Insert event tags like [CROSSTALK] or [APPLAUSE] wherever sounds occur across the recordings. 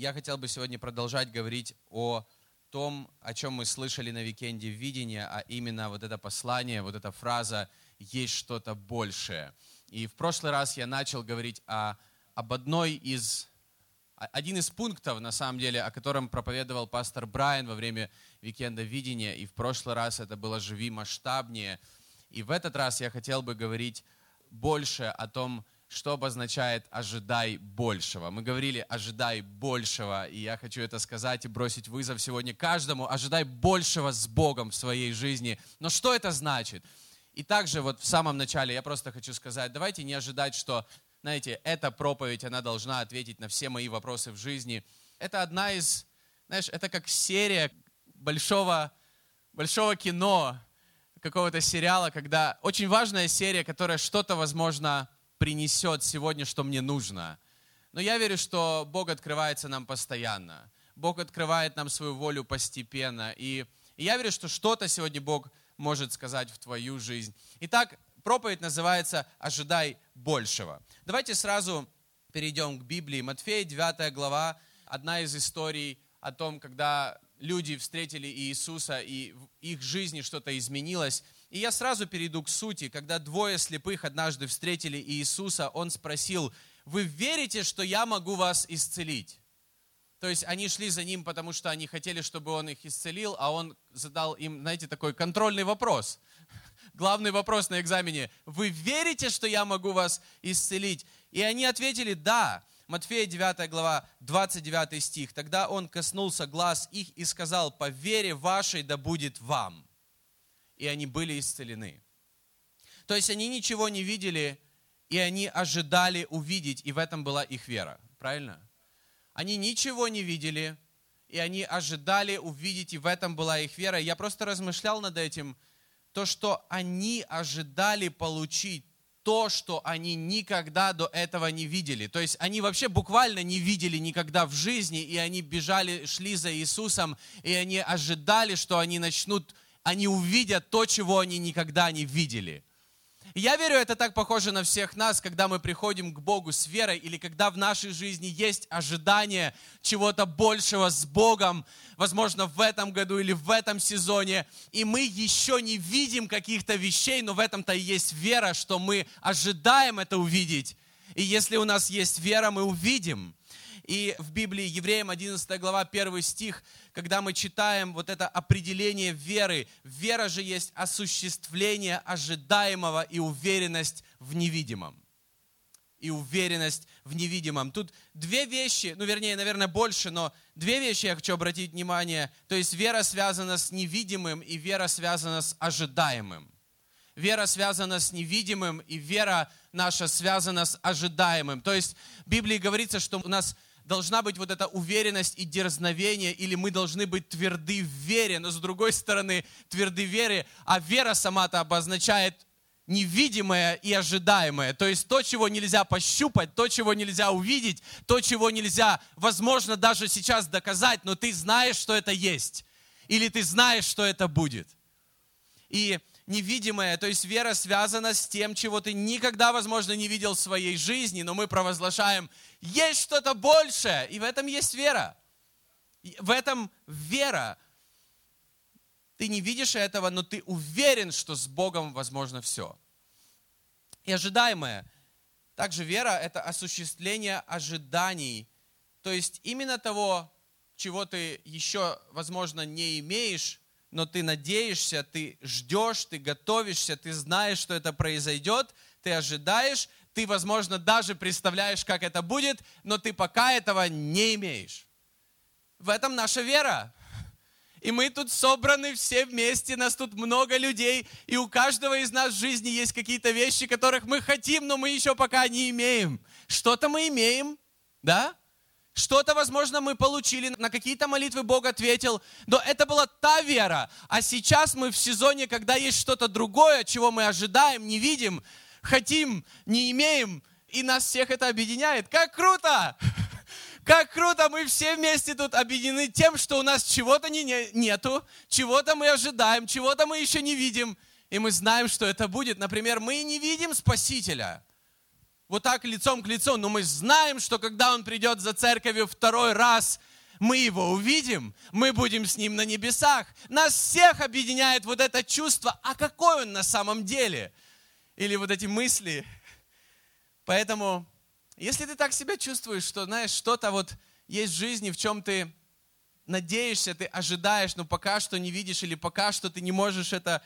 я хотел бы сегодня продолжать говорить о том, о чем мы слышали на викенде видения, а именно вот это послание, вот эта фраза «есть что-то большее». И в прошлый раз я начал говорить о, об одной из, один из пунктов, на самом деле, о котором проповедовал пастор Брайан во время викенда видения. И в прошлый раз это было «Живи масштабнее». И в этот раз я хотел бы говорить больше о том, что обозначает «ожидай большего». Мы говорили «ожидай большего», и я хочу это сказать и бросить вызов сегодня каждому. Ожидай большего с Богом в своей жизни. Но что это значит? И также вот в самом начале я просто хочу сказать, давайте не ожидать, что, знаете, эта проповедь, она должна ответить на все мои вопросы в жизни. Это одна из, знаешь, это как серия большого, большого кино, какого-то сериала, когда очень важная серия, которая что-то, возможно, принесет сегодня, что мне нужно. Но я верю, что Бог открывается нам постоянно. Бог открывает нам свою волю постепенно. И, я верю, что что-то сегодня Бог может сказать в твою жизнь. Итак, проповедь называется «Ожидай большего». Давайте сразу перейдем к Библии. Матфея, 9 глава, одна из историй о том, когда люди встретили Иисуса, и в их жизни что-то изменилось. И я сразу перейду к сути. Когда двое слепых однажды встретили Иисуса, он спросил, вы верите, что я могу вас исцелить? То есть они шли за ним, потому что они хотели, чтобы он их исцелил, а он задал им, знаете, такой контрольный вопрос. [LAUGHS] Главный вопрос на экзамене. Вы верите, что я могу вас исцелить? И они ответили, да. Матфея 9 глава, 29 стих. Тогда он коснулся глаз их и сказал, по вере вашей да будет вам и они были исцелены. То есть они ничего не видели, и они ожидали увидеть, и в этом была их вера. Правильно? Они ничего не видели, и они ожидали увидеть, и в этом была их вера. Я просто размышлял над этим, то, что они ожидали получить то, что они никогда до этого не видели. То есть они вообще буквально не видели никогда в жизни, и они бежали, шли за Иисусом, и они ожидали, что они начнут они увидят то, чего они никогда не видели. Я верю, это так похоже на всех нас, когда мы приходим к Богу с верой, или когда в нашей жизни есть ожидание чего-то большего с Богом, возможно, в этом году или в этом сезоне, и мы еще не видим каких-то вещей, но в этом-то и есть вера, что мы ожидаем это увидеть. И если у нас есть вера, мы увидим. И в Библии, Евреям 11 глава, 1 стих, когда мы читаем вот это определение веры, вера же есть осуществление ожидаемого и уверенность в невидимом. И уверенность в невидимом. Тут две вещи, ну вернее, наверное, больше, но две вещи я хочу обратить внимание. То есть вера связана с невидимым и вера связана с ожидаемым. Вера связана с невидимым, и вера наша связана с ожидаемым. То есть в Библии говорится, что у нас должна быть вот эта уверенность и дерзновение, или мы должны быть тверды в вере, но с другой стороны, тверды в вере, а вера сама-то обозначает невидимое и ожидаемое. То есть то, чего нельзя пощупать, то, чего нельзя увидеть, то, чего нельзя, возможно, даже сейчас доказать, но ты знаешь, что это есть. Или ты знаешь, что это будет. И невидимое, то есть вера связана с тем, чего ты никогда, возможно, не видел в своей жизни, но мы провозглашаем, есть что-то большее, и в этом есть вера. В этом вера. Ты не видишь этого, но ты уверен, что с Богом возможно все. И ожидаемое. Также вера – это осуществление ожиданий. То есть именно того, чего ты еще, возможно, не имеешь, но ты надеешься, ты ждешь, ты готовишься, ты знаешь, что это произойдет, ты ожидаешь, ты, возможно, даже представляешь, как это будет, но ты пока этого не имеешь. В этом наша вера. И мы тут собраны все вместе, нас тут много людей, и у каждого из нас в жизни есть какие-то вещи, которых мы хотим, но мы еще пока не имеем. Что-то мы имеем, да? Что-то, возможно, мы получили, на какие-то молитвы Бог ответил, но это была та вера. А сейчас мы в сезоне, когда есть что-то другое, чего мы ожидаем, не видим, хотим, не имеем, и нас всех это объединяет. Как круто! Как круто, мы все вместе тут объединены тем, что у нас чего-то не, нету, чего-то мы ожидаем, чего-то мы еще не видим, и мы знаем, что это будет. Например, мы не видим Спасителя – вот так лицом к лицу, но мы знаем, что когда Он придет за церковью второй раз, мы его увидим, мы будем с ним на небесах. Нас всех объединяет вот это чувство, а какой он на самом деле? Или вот эти мысли. Поэтому, если ты так себя чувствуешь, что, знаешь, что-то вот есть в жизни, в чем ты надеешься, ты ожидаешь, но пока что не видишь, или пока что ты не можешь это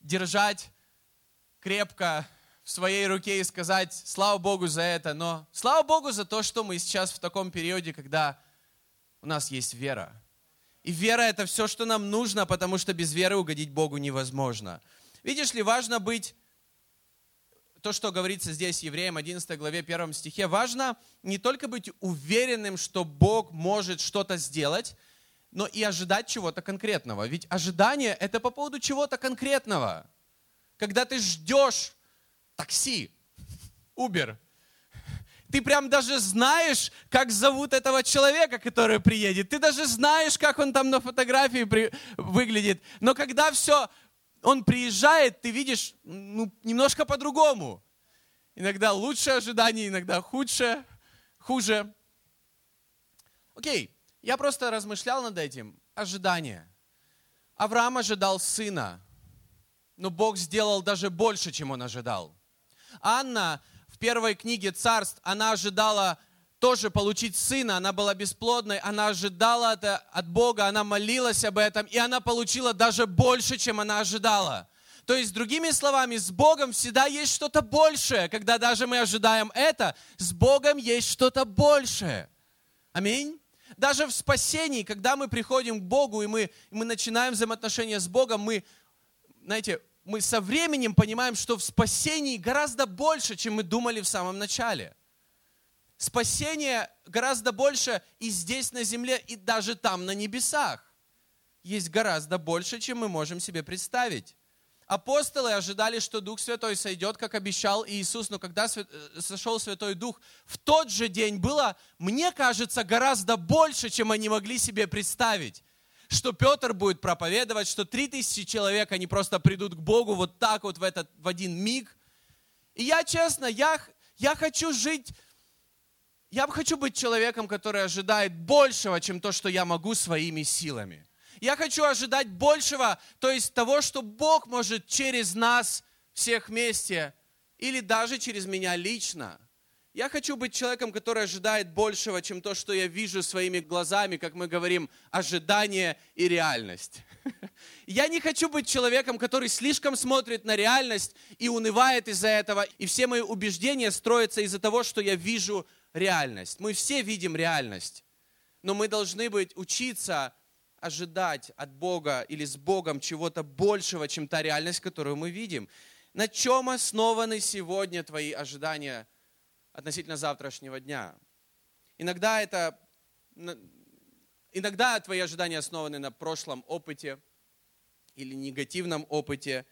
держать крепко в своей руке и сказать, слава Богу за это, но слава Богу за то, что мы сейчас в таком периоде, когда у нас есть вера. И вера это все, что нам нужно, потому что без веры угодить Богу невозможно. Видишь ли, важно быть, то, что говорится здесь, Евреям 11 главе 1 стихе, важно не только быть уверенным, что Бог может что-то сделать, но и ожидать чего-то конкретного. Ведь ожидание – это по поводу чего-то конкретного. Когда ты ждешь такси, Uber, ты прям даже знаешь, как зовут этого человека, который приедет. Ты даже знаешь, как он там на фотографии при... выглядит. Но когда все, он приезжает, ты видишь ну, немножко по-другому. Иногда лучше ожидание, иногда худшее, хуже. Окей, я просто размышлял над этим. Ожидание. Авраам ожидал сына, но Бог сделал даже больше, чем он ожидал. Анна первой книге царств она ожидала тоже получить сына, она была бесплодной, она ожидала это от Бога, она молилась об этом, и она получила даже больше, чем она ожидала. То есть, другими словами, с Богом всегда есть что-то большее. Когда даже мы ожидаем это, с Богом есть что-то большее. Аминь. Даже в спасении, когда мы приходим к Богу, и мы, и мы начинаем взаимоотношения с Богом, мы, знаете, мы со временем понимаем, что в спасении гораздо больше, чем мы думали в самом начале. Спасение гораздо больше и здесь на земле, и даже там на небесах. Есть гораздо больше, чем мы можем себе представить. Апостолы ожидали, что Дух Святой сойдет, как обещал Иисус, но когда э, сошел Святой Дух, в тот же день было, мне кажется, гораздо больше, чем они могли себе представить что Петр будет проповедовать, что три тысячи человек, они просто придут к Богу вот так вот в, этот, в один миг. И я, честно, я, я хочу жить, я хочу быть человеком, который ожидает большего, чем то, что я могу своими силами. Я хочу ожидать большего, то есть того, что Бог может через нас всех вместе, или даже через меня лично – я хочу быть человеком, который ожидает большего, чем то, что я вижу своими глазами, как мы говорим, ожидание и реальность. [LAUGHS] Я не хочу быть человеком, который слишком смотрит на реальность и унывает из-за этого, и все мои убеждения строятся из-за того, что я вижу реальность. Мы все видим реальность, но мы должны быть, учиться ожидать от Бога или с Богом чего-то большего, чем та реальность, которую мы видим. На чем основаны сегодня твои ожидания – относительно завтрашнего дня. Иногда это, иногда твои ожидания основаны на прошлом опыте или негативном опыте,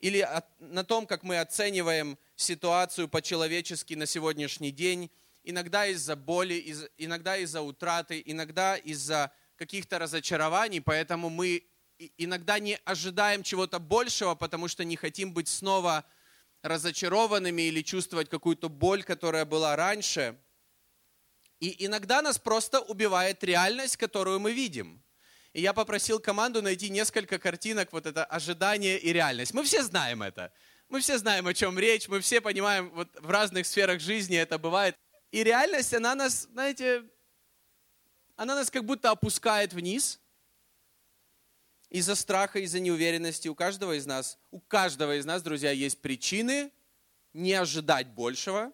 или на том, как мы оцениваем ситуацию по-человечески на сегодняшний день, иногда из-за боли, иногда из-за утраты, иногда из-за каких-то разочарований, поэтому мы иногда не ожидаем чего-то большего, потому что не хотим быть снова разочарованными или чувствовать какую-то боль, которая была раньше. И иногда нас просто убивает реальность, которую мы видим. И я попросил команду найти несколько картинок, вот это ожидание и реальность. Мы все знаем это. Мы все знаем, о чем речь, мы все понимаем, вот в разных сферах жизни это бывает. И реальность, она нас, знаете, она нас как будто опускает вниз – из-за страха, из-за неуверенности у каждого из нас, у каждого из нас, друзья, есть причины не ожидать большего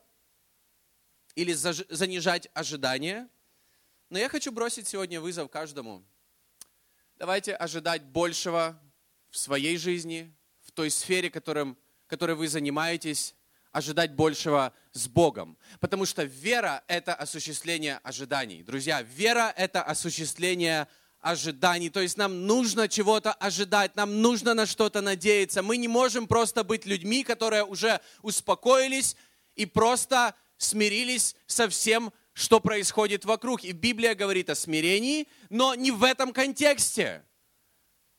или занижать ожидания. Но я хочу бросить сегодня вызов каждому. Давайте ожидать большего в своей жизни, в той сфере, которым, которой вы занимаетесь, ожидать большего с Богом. Потому что вера – это осуществление ожиданий. Друзья, вера – это осуществление ожиданий. То есть нам нужно чего-то ожидать, нам нужно на что-то надеяться. Мы не можем просто быть людьми, которые уже успокоились и просто смирились со всем, что происходит вокруг. И Библия говорит о смирении, но не в этом контексте.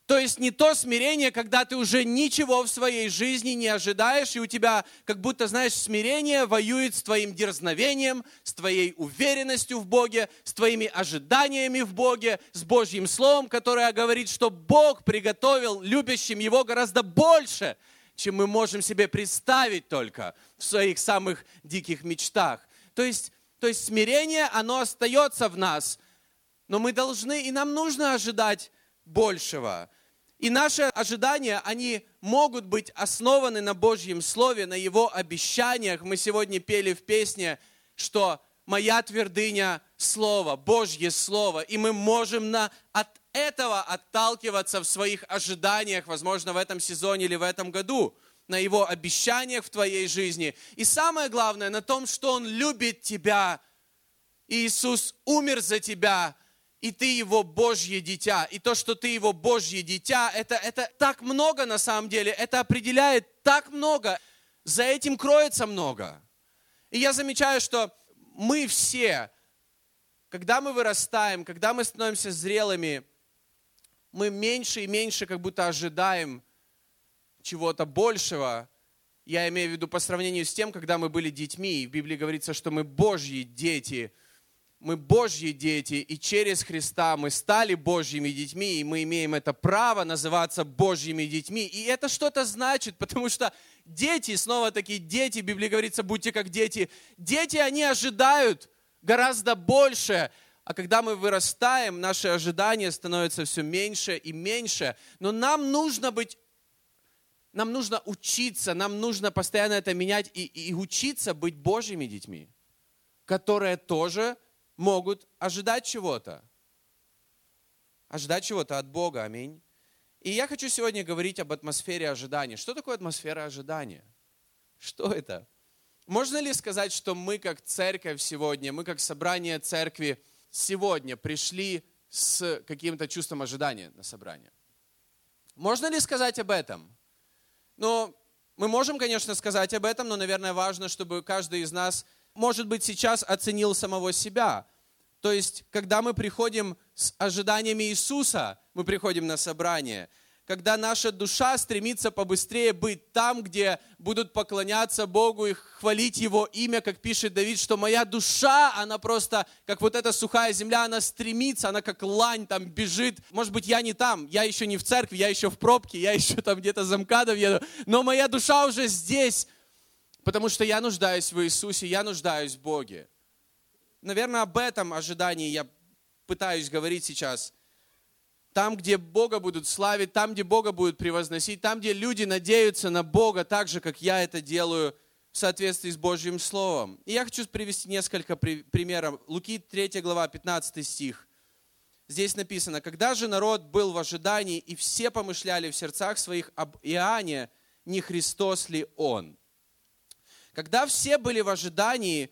То есть не то смирение, когда ты уже ничего в своей жизни не ожидаешь, и у тебя, как будто, знаешь, смирение воюет с твоим дерзновением, с твоей уверенностью в Боге, с твоими ожиданиями в Боге, с Божьим Словом, которое говорит, что Бог приготовил любящим Его гораздо больше, чем мы можем себе представить только в своих самых диких мечтах. То есть, то есть смирение, оно остается в нас, но мы должны и нам нужно ожидать большего. И наши ожидания, они могут быть основаны на Божьем Слове, на Его обещаниях. Мы сегодня пели в песне, что «Моя твердыня – Слово, Божье Слово». И мы можем на, от этого отталкиваться в своих ожиданиях, возможно, в этом сезоне или в этом году, на Его обещаниях в твоей жизни. И самое главное, на том, что Он любит тебя. Иисус умер за тебя, и ты его Божье дитя. И то, что ты его Божье дитя, это, это так много на самом деле, это определяет так много. За этим кроется много. И я замечаю, что мы все, когда мы вырастаем, когда мы становимся зрелыми, мы меньше и меньше как будто ожидаем чего-то большего. Я имею в виду по сравнению с тем, когда мы были детьми. И в Библии говорится, что мы Божьи дети – мы Божьи дети, и через Христа мы стали Божьими детьми, и мы имеем это право называться Божьими детьми. И это что-то значит, [LAUGHS] потому что дети, снова таки дети, в Библии говорится, будьте как дети. Дети, они ожидают гораздо больше, а когда мы вырастаем, наши ожидания становятся все меньше и меньше. Но нам нужно быть, нам нужно учиться, нам нужно постоянно это менять и, и учиться быть Божьими детьми, которые тоже могут ожидать чего-то. Ожидать чего-то от Бога. Аминь. И я хочу сегодня говорить об атмосфере ожидания. Что такое атмосфера ожидания? Что это? Можно ли сказать, что мы как церковь сегодня, мы как собрание церкви сегодня пришли с каким-то чувством ожидания на собрание? Можно ли сказать об этом? Ну, мы можем, конечно, сказать об этом, но, наверное, важно, чтобы каждый из нас может быть, сейчас оценил самого себя. То есть, когда мы приходим с ожиданиями Иисуса, мы приходим на собрание, когда наша душа стремится побыстрее быть там, где будут поклоняться Богу и хвалить Его имя, как пишет Давид, что моя душа, она просто, как вот эта сухая земля, она стремится, она как лань там бежит. Может быть, я не там, я еще не в церкви, я еще в пробке, я [LAUGHS] еще там где-то за МКАДом еду, но моя душа уже здесь, Потому что я нуждаюсь в Иисусе, я нуждаюсь в Боге. Наверное, об этом ожидании я пытаюсь говорить сейчас. Там, где Бога будут славить, там, где Бога будут превозносить, там, где люди надеются на Бога так же, как я это делаю в соответствии с Божьим Словом. И я хочу привести несколько примеров. Луки 3 глава, 15 стих. Здесь написано, «Когда же народ был в ожидании, и все помышляли в сердцах своих об Иоанне, не Христос ли Он?» Когда все были в ожидании,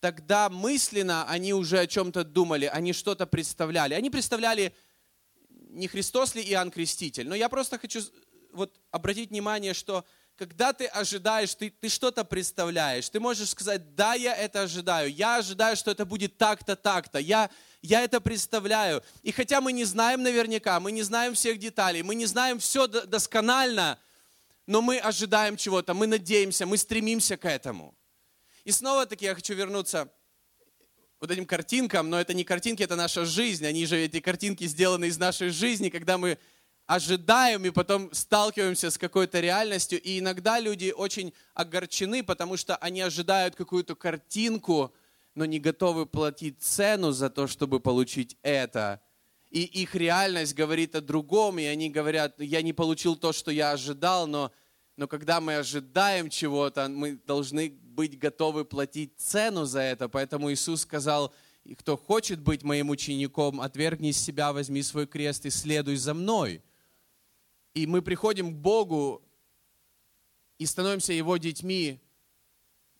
тогда мысленно они уже о чем-то думали, они что-то представляли. Они представляли, не Христос ли Иоанн Креститель. Но я просто хочу вот обратить внимание, что когда ты ожидаешь, ты, ты что-то представляешь. Ты можешь сказать, да, я это ожидаю. Я ожидаю, что это будет так-то, так-то. Я, я это представляю. И хотя мы не знаем наверняка, мы не знаем всех деталей, мы не знаем все досконально, но мы ожидаем чего-то, мы надеемся, мы стремимся к этому. И снова-таки я хочу вернуться вот этим картинкам, но это не картинки, это наша жизнь. Они же, эти картинки сделаны из нашей жизни, когда мы ожидаем и потом сталкиваемся с какой-то реальностью. И иногда люди очень огорчены, потому что они ожидают какую-то картинку, но не готовы платить цену за то, чтобы получить это и их реальность говорит о другом, и они говорят, я не получил то, что я ожидал, но, но когда мы ожидаем чего-то, мы должны быть готовы платить цену за это. Поэтому Иисус сказал, кто хочет быть моим учеником, отвергни себя, возьми свой крест и следуй за мной. И мы приходим к Богу и становимся Его детьми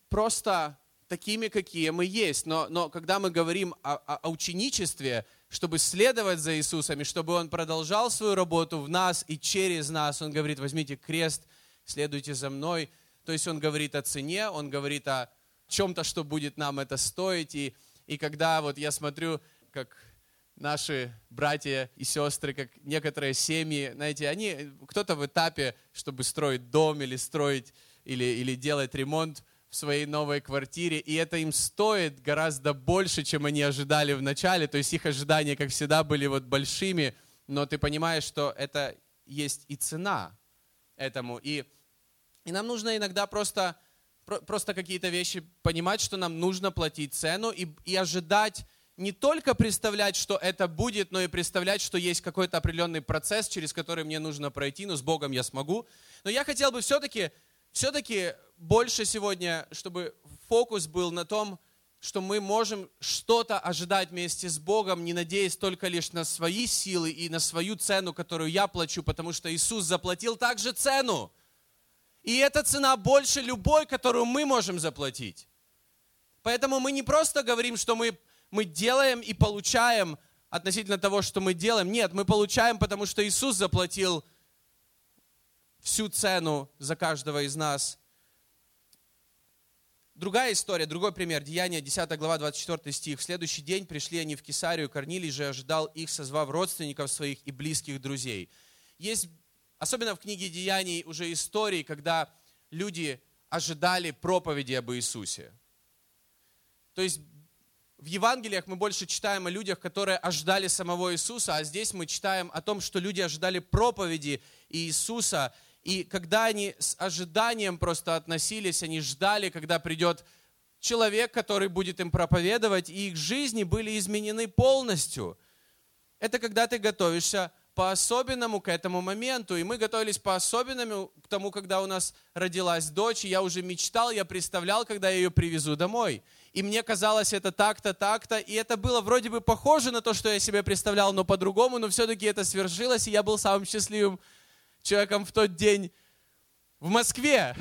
просто такими, какие мы есть. Но, но когда мы говорим о, о, о ученичестве, чтобы следовать за Иисусом, и чтобы Он продолжал свою работу в нас и через нас. Он говорит, возьмите крест, следуйте за мной. То есть Он говорит о цене, Он говорит о чем-то, что будет нам это стоить. И, и когда вот я смотрю, как наши братья и сестры, как некоторые семьи, знаете, они, кто-то в этапе, чтобы строить дом или строить, или, или делать ремонт в своей новой квартире, и это им стоит гораздо больше, чем они ожидали в начале, то есть их ожидания, как всегда, были вот большими, но ты понимаешь, что это есть и цена этому, и, и нам нужно иногда просто, просто какие-то вещи понимать, что нам нужно платить цену и, и ожидать не только представлять, что это будет, но и представлять, что есть какой-то определенный процесс, через который мне нужно пройти, но с Богом я смогу. Но я хотел бы все-таки, все-таки больше сегодня, чтобы фокус был на том, что мы можем что-то ожидать вместе с Богом, не надеясь только лишь на свои силы и на свою цену, которую я плачу, потому что Иисус заплатил также цену. И эта цена больше любой, которую мы можем заплатить. Поэтому мы не просто говорим, что мы мы делаем и получаем относительно того, что мы делаем. Нет, мы получаем, потому что Иисус заплатил всю цену за каждого из нас. Другая история, другой пример. Деяние, 10 глава, 24 стих. В следующий день пришли они в Кесарию, Корнилий же ожидал их, созвав родственников своих и близких друзей. Есть, особенно в книге Деяний, уже истории, когда люди ожидали проповеди об Иисусе. То есть в Евангелиях мы больше читаем о людях, которые ожидали самого Иисуса, а здесь мы читаем о том, что люди ожидали проповеди Иисуса. И когда они с ожиданием просто относились, они ждали, когда придет человек, который будет им проповедовать, и их жизни были изменены полностью. Это когда ты готовишься по-особенному к этому моменту. И мы готовились по-особенному к тому, когда у нас родилась дочь, и я уже мечтал, я представлял, когда я ее привезу домой и мне казалось это так-то, так-то, и это было вроде бы похоже на то, что я себе представлял, но по-другому, но все-таки это свершилось, и я был самым счастливым человеком в тот день в Москве.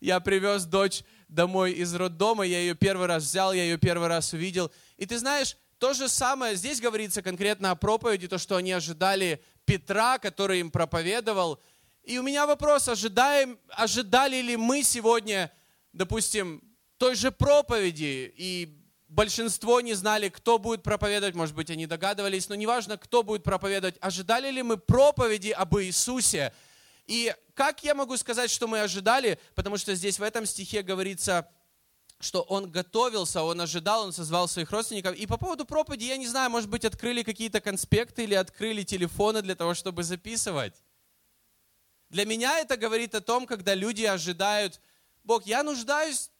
Я привез дочь домой из роддома, я ее первый раз взял, я ее первый раз увидел. И ты знаешь, то же самое, здесь говорится конкретно о проповеди, то, что они ожидали Петра, который им проповедовал. И у меня вопрос, ожидаем, ожидали ли мы сегодня, допустим, той же проповеди, и большинство не знали, кто будет проповедовать, может быть, они догадывались, но неважно, кто будет проповедовать, ожидали ли мы проповеди об Иисусе. И как я могу сказать, что мы ожидали, потому что здесь в этом стихе говорится, что он готовился, он ожидал, он созвал своих родственников. И по поводу проповеди, я не знаю, может быть, открыли какие-то конспекты или открыли телефоны для того, чтобы записывать. Для меня это говорит о том, когда люди ожидают, Бог, я нуждаюсь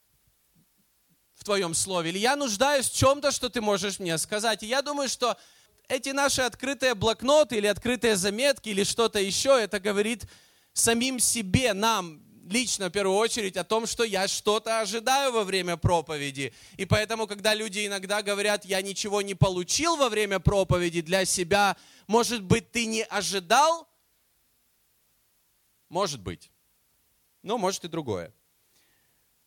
в Твоем Слове, или я нуждаюсь в чем-то, что Ты можешь мне сказать. И я думаю, что эти наши открытые блокноты или открытые заметки или что-то еще, это говорит самим себе, нам, лично в первую очередь о том, что я что-то ожидаю во время проповеди. И поэтому, когда люди иногда говорят, я ничего не получил во время проповеди для себя, может быть, ты не ожидал? Может быть. Но может и другое.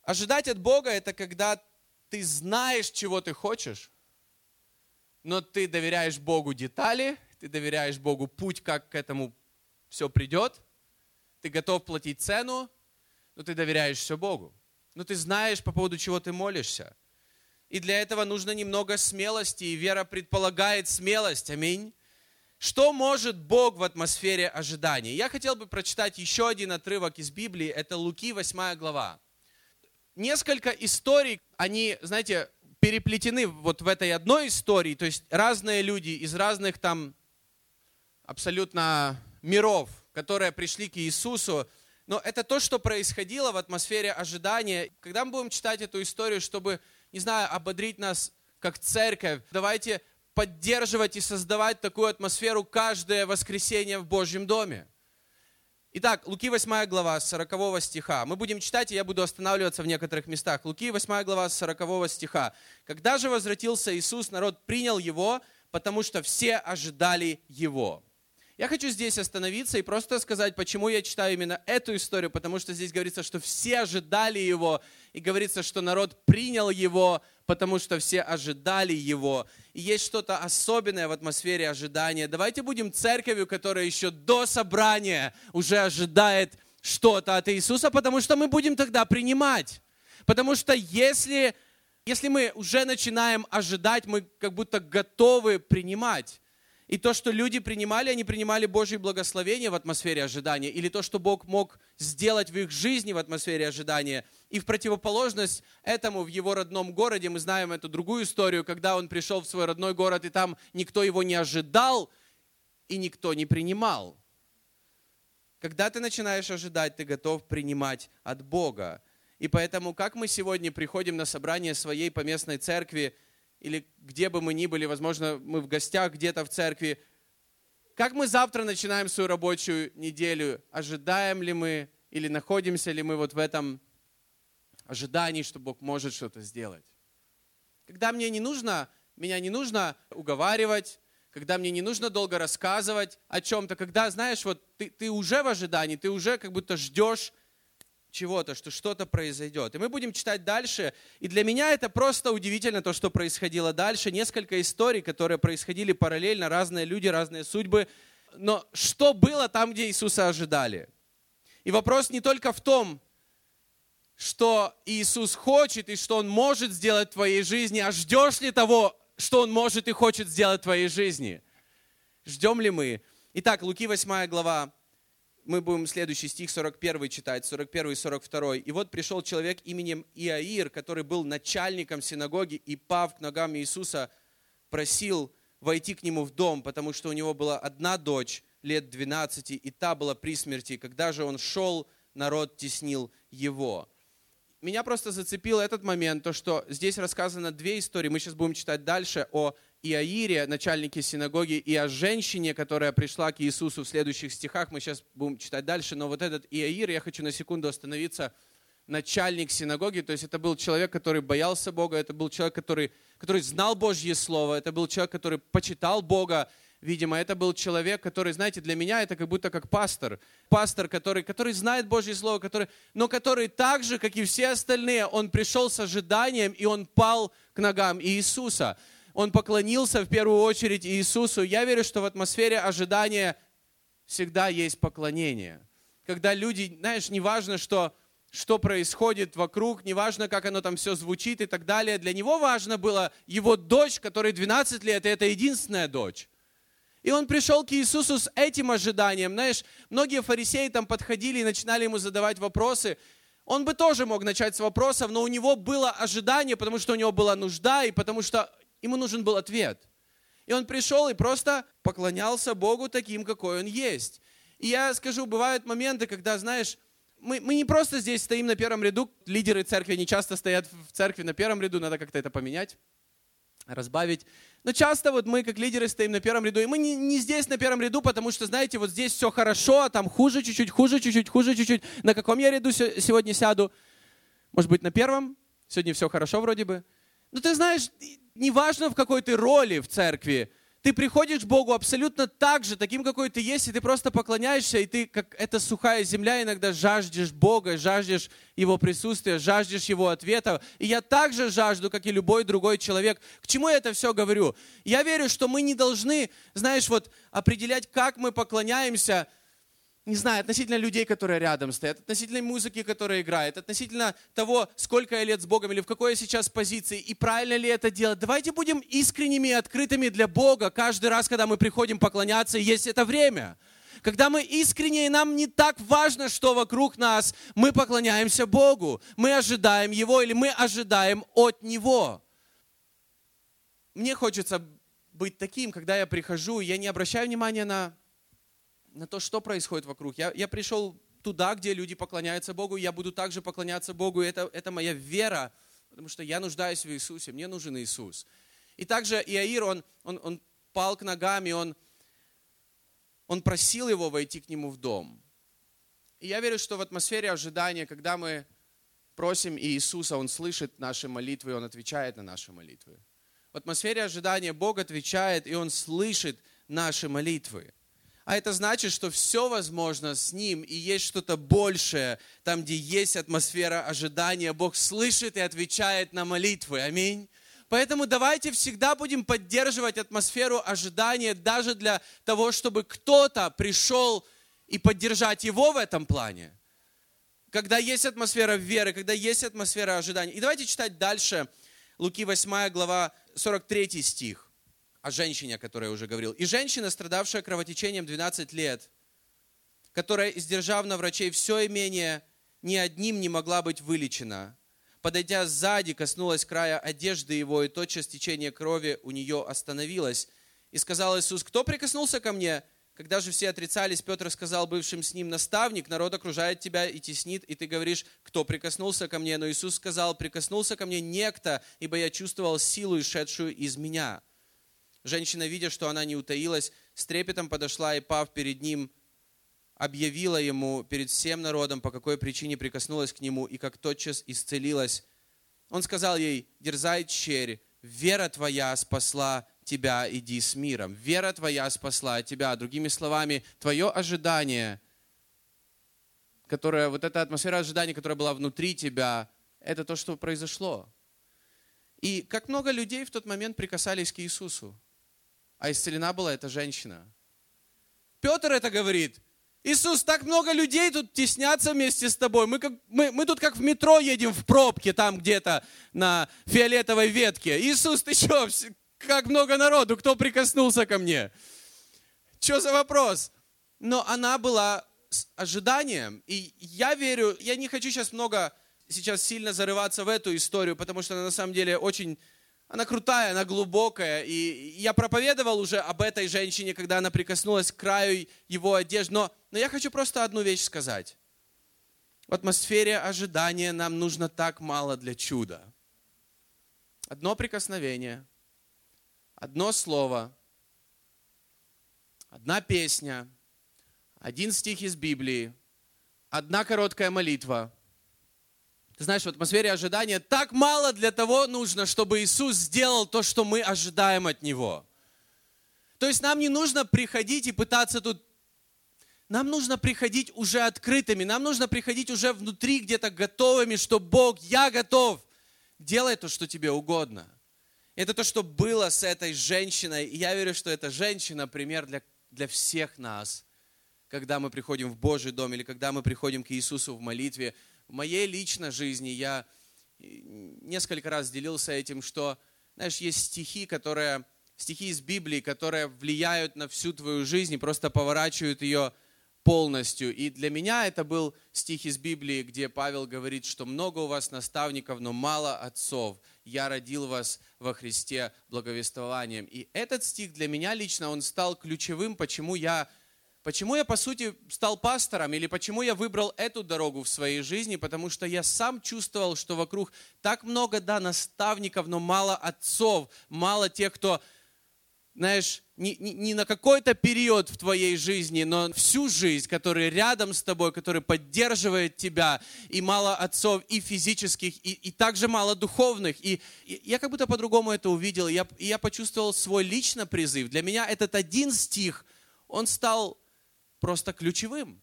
Ожидать от Бога – это когда ты знаешь, чего ты хочешь, но ты доверяешь Богу детали, ты доверяешь Богу путь, как к этому все придет, ты готов платить цену, но ты доверяешь все Богу. Но ты знаешь, по поводу чего ты молишься. И для этого нужно немного смелости, и вера предполагает смелость. Аминь. Что может Бог в атмосфере ожидания? Я хотел бы прочитать еще один отрывок из Библии. Это Луки, 8 глава несколько историй, они, знаете, переплетены вот в этой одной истории, то есть разные люди из разных там абсолютно миров, которые пришли к Иисусу, но это то, что происходило в атмосфере ожидания. Когда мы будем читать эту историю, чтобы, не знаю, ободрить нас как церковь, давайте поддерживать и создавать такую атмосферу каждое воскресенье в Божьем доме. Итак, Луки 8 глава, 40 стиха. Мы будем читать, и я буду останавливаться в некоторых местах. Луки 8 глава, 40 стиха. «Когда же возвратился Иисус, народ принял Его, потому что все ожидали Его». Я хочу здесь остановиться и просто сказать, почему я читаю именно эту историю, потому что здесь говорится, что все ожидали Его, и говорится, что народ принял Его, потому что все ожидали Его. И есть что-то особенное в атмосфере ожидания. Давайте будем церковью, которая еще до собрания уже ожидает что-то от Иисуса, потому что мы будем тогда принимать. Потому что если Если мы уже начинаем ожидать, мы как будто готовы принимать. И то, что люди принимали, они принимали Божье благословение в атмосфере ожидания, или то, что Бог мог сделать в их жизни в атмосфере ожидания. И в противоположность этому в его родном городе, мы знаем эту другую историю, когда он пришел в свой родной город, и там никто его не ожидал, и никто не принимал. Когда ты начинаешь ожидать, ты готов принимать от Бога. И поэтому, как мы сегодня приходим на собрание своей поместной церкви, или где бы мы ни были, возможно, мы в гостях где-то в церкви, как мы завтра начинаем свою рабочую неделю? Ожидаем ли мы или находимся ли мы вот в этом ожидании, что Бог может что-то сделать? Когда мне не нужно, меня не нужно уговаривать, когда мне не нужно долго рассказывать о чем-то, когда, знаешь, вот ты, ты уже в ожидании, ты уже как будто ждешь чего-то, что что-то произойдет. И мы будем читать дальше. И для меня это просто удивительно, то, что происходило дальше. Несколько историй, которые происходили параллельно, разные люди, разные судьбы. Но что было там, где Иисуса ожидали? И вопрос не только в том, что Иисус хочет и что Он может сделать в твоей жизни, а ждешь ли того, что Он может и хочет сделать в твоей жизни? Ждем ли мы? Итак, Луки 8 глава, мы будем следующий стих 41 читать, 41 и 42. «И вот пришел человек именем Иаир, который был начальником синагоги, и, пав к ногам Иисуса, просил войти к нему в дом, потому что у него была одна дочь, лет 12, и та была при смерти. Когда же он шел, народ теснил его». Меня просто зацепил этот момент, то, что здесь рассказано две истории. Мы сейчас будем читать дальше о Иаире, начальнике синагоги, и о женщине, которая пришла к Иисусу в следующих стихах. Мы сейчас будем читать дальше. Но вот этот Иаир, я хочу на секунду остановиться, начальник синагоги, то есть это был человек, который боялся Бога, это был человек, который, который знал Божье Слово, это был человек, который почитал Бога, видимо, это был человек, который, знаете, для меня это как будто как пастор. Пастор, который, который знает Божье Слово, который, но который так же, как и все остальные, он пришел с ожиданием, и он пал к ногам Иисуса он поклонился в первую очередь Иисусу. Я верю, что в атмосфере ожидания всегда есть поклонение. Когда люди, знаешь, неважно, что, что происходит вокруг, неважно, как оно там все звучит и так далее. Для него важно было его дочь, которой 12 лет, и это единственная дочь. И он пришел к Иисусу с этим ожиданием. Знаешь, многие фарисеи там подходили и начинали ему задавать вопросы. Он бы тоже мог начать с вопросов, но у него было ожидание, потому что у него была нужда, и потому что Ему нужен был ответ. И он пришел и просто поклонялся Богу таким, какой он есть. И я скажу, бывают моменты, когда, знаешь, мы, мы не просто здесь стоим на первом ряду, лидеры церкви не часто стоят в церкви на первом ряду, надо как-то это поменять, разбавить. Но часто вот мы, как лидеры, стоим на первом ряду, и мы не, не здесь на первом ряду, потому что, знаете, вот здесь все хорошо, а там хуже чуть-чуть, хуже чуть-чуть, хуже чуть-чуть. На каком я ряду сегодня сяду? Может быть, на первом? Сегодня все хорошо вроде бы. Но ты знаешь, неважно в какой ты роли в церкви, ты приходишь к Богу абсолютно так же, таким, какой ты есть, и ты просто поклоняешься, и ты, как эта сухая земля, иногда жаждешь Бога, жаждешь Его присутствия, жаждешь Его ответа. И я также жажду, как и любой другой человек. К чему я это все говорю? Я верю, что мы не должны, знаешь, вот определять, как мы поклоняемся, не знаю, относительно людей, которые рядом стоят, относительно музыки, которая играет, относительно того, сколько я лет с Богом или в какой я сейчас позиции, и правильно ли это делать. Давайте будем искренними и открытыми для Бога каждый раз, когда мы приходим поклоняться, и есть это время. Когда мы искренне, и нам не так важно, что вокруг нас, мы поклоняемся Богу, мы ожидаем Его или мы ожидаем от Него. Мне хочется быть таким, когда я прихожу, я не обращаю внимания на на то, что происходит вокруг. Я, я пришел туда, где люди поклоняются Богу, я буду также поклоняться Богу. И это, это моя вера, потому что я нуждаюсь в Иисусе, мне нужен Иисус. И также Иаир, он, он, он пал к ногам, и он, он просил его войти к нему в дом. И я верю, что в атмосфере ожидания, когда мы просим Иисуса, Он слышит наши молитвы, Он отвечает на наши молитвы. В атмосфере ожидания Бог отвечает, и Он слышит наши молитвы. А это значит, что все возможно с Ним, и есть что-то большее, там, где есть атмосфера ожидания. Бог слышит и отвечает на молитвы. Аминь. Поэтому давайте всегда будем поддерживать атмосферу ожидания даже для того, чтобы кто-то пришел и поддержать его в этом плане. Когда есть атмосфера веры, когда есть атмосфера ожидания. И давайте читать дальше. Луки 8 глава 43 стих о женщине, о которой я уже говорил. «И женщина, страдавшая кровотечением 12 лет, которая, издержав на врачей все имение, ни одним не могла быть вылечена, подойдя сзади, коснулась края одежды его, и тотчас течение крови у нее остановилось. И сказал Иисус, кто прикоснулся ко мне? Когда же все отрицались, Петр сказал бывшим с ним, наставник, народ окружает тебя и теснит, и ты говоришь, кто прикоснулся ко мне? Но Иисус сказал, прикоснулся ко мне некто, ибо я чувствовал силу, исшедшую из меня. Женщина, видя, что она не утаилась, с трепетом подошла и, пав перед ним, объявила ему перед всем народом, по какой причине прикоснулась к нему, и как тотчас исцелилась. Он сказал ей, дерзай, черь, вера твоя спасла тебя, иди с миром. Вера твоя спасла тебя. Другими словами, твое ожидание, которое, вот эта атмосфера ожидания, которая была внутри тебя, это то, что произошло. И как много людей в тот момент прикасались к Иисусу а исцелена была эта женщина. Петр это говорит. Иисус, так много людей тут теснятся вместе с тобой. Мы, как, мы, мы тут как в метро едем в пробке, там где-то на фиолетовой ветке. Иисус, ты что, как много народу, кто прикоснулся ко мне? Что за вопрос? Но она была с ожиданием. И я верю, я не хочу сейчас много, сейчас сильно зарываться в эту историю, потому что она на самом деле очень она крутая, она глубокая. И я проповедовал уже об этой женщине, когда она прикоснулась к краю его одежды. Но, но я хочу просто одну вещь сказать. В атмосфере ожидания нам нужно так мало для чуда. Одно прикосновение, одно слово, одна песня, один стих из Библии, одна короткая молитва – ты знаешь, в атмосфере ожидания так мало для того нужно, чтобы Иисус сделал то, что мы ожидаем от Него. То есть нам не нужно приходить и пытаться тут... Нам нужно приходить уже открытыми, нам нужно приходить уже внутри где-то готовыми, что Бог, я готов, делай то, что тебе угодно. Это то, что было с этой женщиной. И я верю, что эта женщина пример для, для всех нас, когда мы приходим в Божий дом или когда мы приходим к Иисусу в молитве – в моей личной жизни я э, несколько раз делился этим, что, знаешь, есть стихи, которые, стихи из Библии, которые влияют на всю твою жизнь и просто поворачивают ее полностью. И для меня это был стих из Библии, где Павел говорит, что много у вас наставников, но мало отцов. Я родил вас во Христе благовествованием. И этот стих для меня лично, он стал ключевым, почему я Почему я, по сути, стал пастором или почему я выбрал эту дорогу в своей жизни? Потому что я сам чувствовал, что вокруг так много, да, наставников, но мало отцов, мало тех, кто, знаешь, не, не, не на какой-то период в твоей жизни, но всю жизнь, который рядом с тобой, который поддерживает тебя, и мало отцов и физических, и, и также мало духовных. И, и я как будто по-другому это увидел, я, и я почувствовал свой личный призыв. Для меня этот один стих, он стал просто ключевым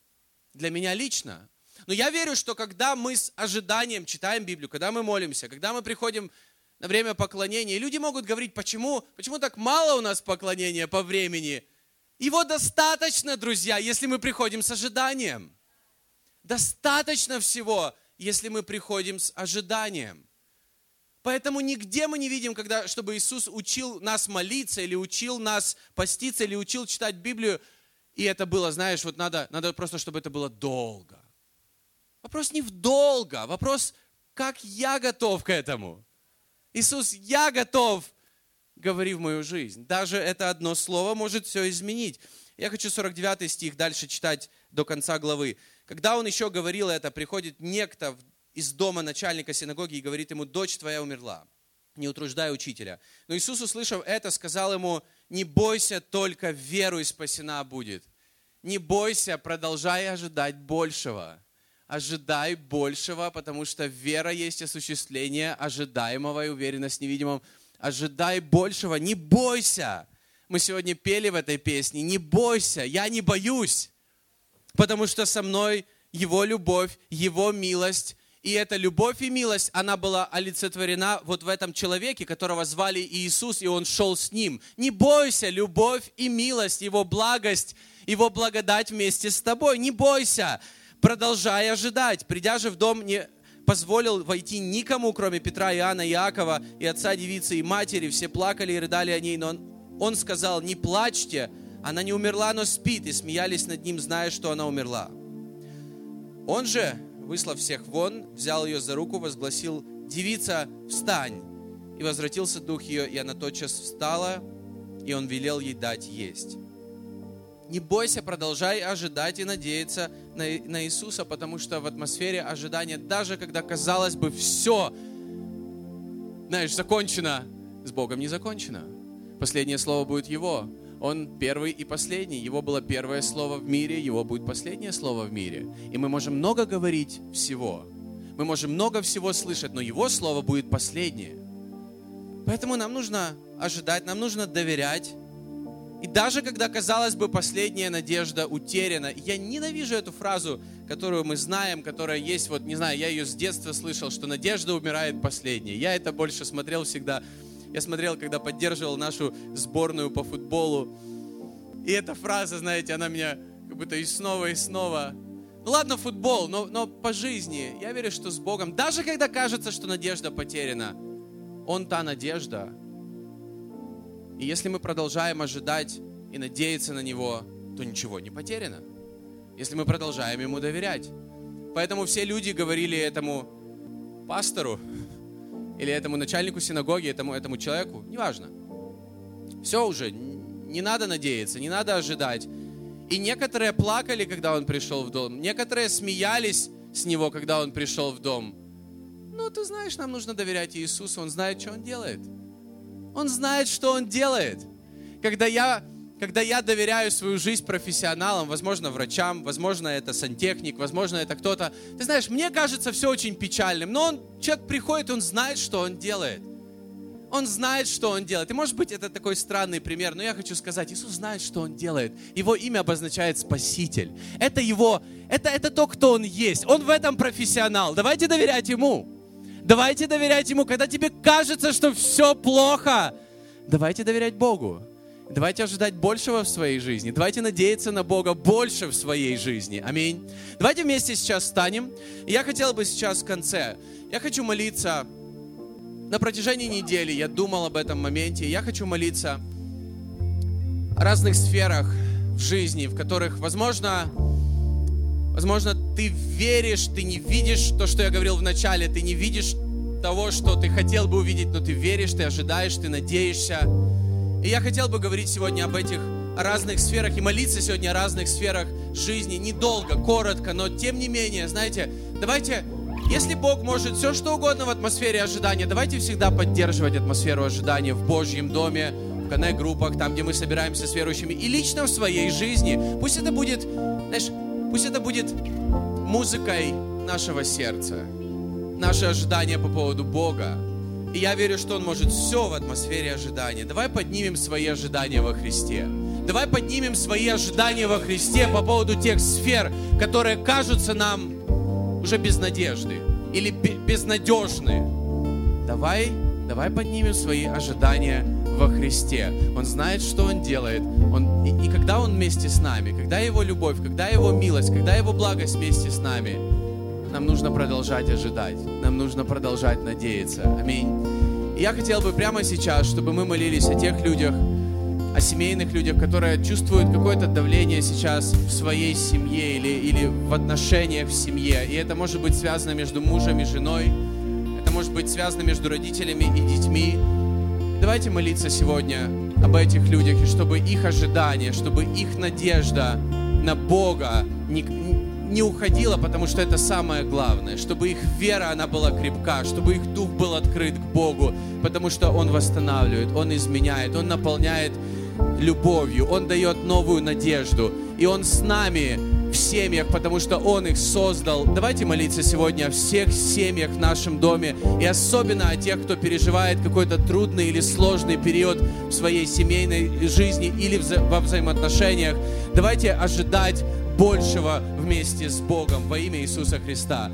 для меня лично. Но я верю, что когда мы с ожиданием читаем Библию, когда мы молимся, когда мы приходим на время поклонения, и люди могут говорить, почему, почему так мало у нас поклонения по времени. Его достаточно, друзья, если мы приходим с ожиданием. Достаточно всего, если мы приходим с ожиданием. Поэтому нигде мы не видим, когда, чтобы Иисус учил нас молиться, или учил нас поститься, или учил читать Библию, и это было, знаешь, вот надо, надо просто, чтобы это было долго. Вопрос не в долго, вопрос, как я готов к этому. Иисус, я готов, говори в мою жизнь. Даже это одно слово может все изменить. Я хочу 49 стих дальше читать до конца главы. Когда он еще говорил это, приходит некто из дома начальника синагоги и говорит ему, дочь твоя умерла, не утруждай учителя. Но Иисус, услышав это, сказал ему, не бойся, только веру спасена будет. Не бойся, продолжай ожидать большего. Ожидай большего, потому что вера есть осуществление ожидаемого и уверенность невидимом. Ожидай большего, не бойся. Мы сегодня пели в этой песне, не бойся, я не боюсь, потому что со мной Его любовь, Его милость, и эта любовь и милость, она была олицетворена вот в этом человеке, которого звали Иисус, и он шел с ним. Не бойся, любовь и милость, его благость, его благодать вместе с тобой. Не бойся, продолжай ожидать. Придя же в дом, не позволил войти никому, кроме Петра, Иоанна, Иакова и отца девицы и матери. Все плакали и рыдали о ней, но он, он сказал, не плачьте, она не умерла, но спит, и смеялись над ним, зная, что она умерла. Он же, выслав всех вон, взял ее за руку, возгласил, девица, встань. И возвратился дух ее, и она тотчас встала, и он велел ей дать есть. Не бойся, продолжай ожидать и надеяться на, на Иисуса, потому что в атмосфере ожидания, даже когда казалось бы все, знаешь, закончено, с Богом не закончено. Последнее слово будет Его. Он первый и последний. Его было первое слово в мире, Его будет последнее слово в мире. И мы можем много говорить всего. Мы можем много всего слышать, но Его слово будет последнее. Поэтому нам нужно ожидать, нам нужно доверять. И даже когда, казалось бы, последняя надежда утеряна, я ненавижу эту фразу, которую мы знаем, которая есть, вот, не знаю, я ее с детства слышал, что надежда умирает последней. Я это больше смотрел всегда, я смотрел, когда поддерживал нашу сборную по футболу. И эта фраза, знаете, она меня как будто и снова, и снова ну ладно, футбол, но, но по жизни я верю, что с Богом, даже когда кажется, что надежда потеряна, Он та надежда, и если мы продолжаем ожидать и надеяться на Него, то ничего не потеряно. Если мы продолжаем Ему доверять. Поэтому все люди говорили этому пастору или этому начальнику синагоги, этому, этому человеку, неважно. Все уже, не надо надеяться, не надо ожидать. И некоторые плакали, когда он пришел в дом. Некоторые смеялись с него, когда он пришел в дом. Ну, ты знаешь, нам нужно доверять Иисусу, Он знает, что Он делает. Он знает, что Он делает. Когда я, когда я доверяю свою жизнь профессионалам, возможно, врачам, возможно, это сантехник, возможно, это кто-то. Ты знаешь, мне кажется все очень печальным, но он, человек приходит, он знает, что он делает. Он знает, что Он делает. И может быть, это такой странный пример, но я хочу сказать, Иисус знает, что Он делает. Его имя обозначает Спаситель. Это Его, это, это то, кто Он есть. Он в этом профессионал. Давайте доверять Ему. Давайте доверять Ему, когда тебе кажется, что все плохо. Давайте доверять Богу. Давайте ожидать большего в своей жизни. Давайте надеяться на Бога больше в своей жизни. Аминь. Давайте вместе сейчас встанем. я хотел бы сейчас в конце, я хочу молиться на протяжении недели. Я думал об этом моменте. Я хочу молиться о разных сферах в жизни, в которых, возможно, Возможно, ты веришь, ты не видишь то, что я говорил в начале, ты не видишь того, что ты хотел бы увидеть, но ты веришь, ты ожидаешь, ты надеешься. И я хотел бы говорить сегодня об этих разных сферах и молиться сегодня о разных сферах жизни. Недолго, коротко, но тем не менее, знаете, давайте, если Бог может все что угодно в атмосфере ожидания, давайте всегда поддерживать атмосферу ожидания в Божьем доме, в коннект-группах, там, где мы собираемся с верующими, и лично в своей жизни. Пусть это будет, знаешь, Пусть это будет музыкой нашего сердца, наше ожидание по поводу Бога. И я верю, что Он может все в атмосфере ожидания. Давай поднимем свои ожидания во Христе. Давай поднимем свои ожидания во Христе по поводу тех сфер, которые кажутся нам уже без надежды или безнадежны. Давай, давай поднимем свои ожидания во Христе. Он знает, что Он делает. Он, и, и когда Он вместе с нами, когда Его любовь, когда Его милость, когда Его благость вместе с нами, нам нужно продолжать ожидать. Нам нужно продолжать надеяться. Аминь. И я хотел бы прямо сейчас, чтобы мы молились о тех людях, о семейных людях, которые чувствуют какое-то давление сейчас в своей семье или, или в отношениях в семье. И это может быть связано между мужем и женой, это может быть связано между родителями и детьми, Давайте молиться сегодня об этих людях, и чтобы их ожидание, чтобы их надежда на Бога не, не уходила, потому что это самое главное, чтобы их вера, она была крепка, чтобы их дух был открыт к Богу, потому что Он восстанавливает, Он изменяет, Он наполняет любовью, Он дает новую надежду, и Он с нами в семьях, потому что Он их создал. Давайте молиться сегодня о всех семьях в нашем доме и особенно о тех, кто переживает какой-то трудный или сложный период в своей семейной жизни или во взаимоотношениях. Давайте ожидать большего вместе с Богом во имя Иисуса Христа.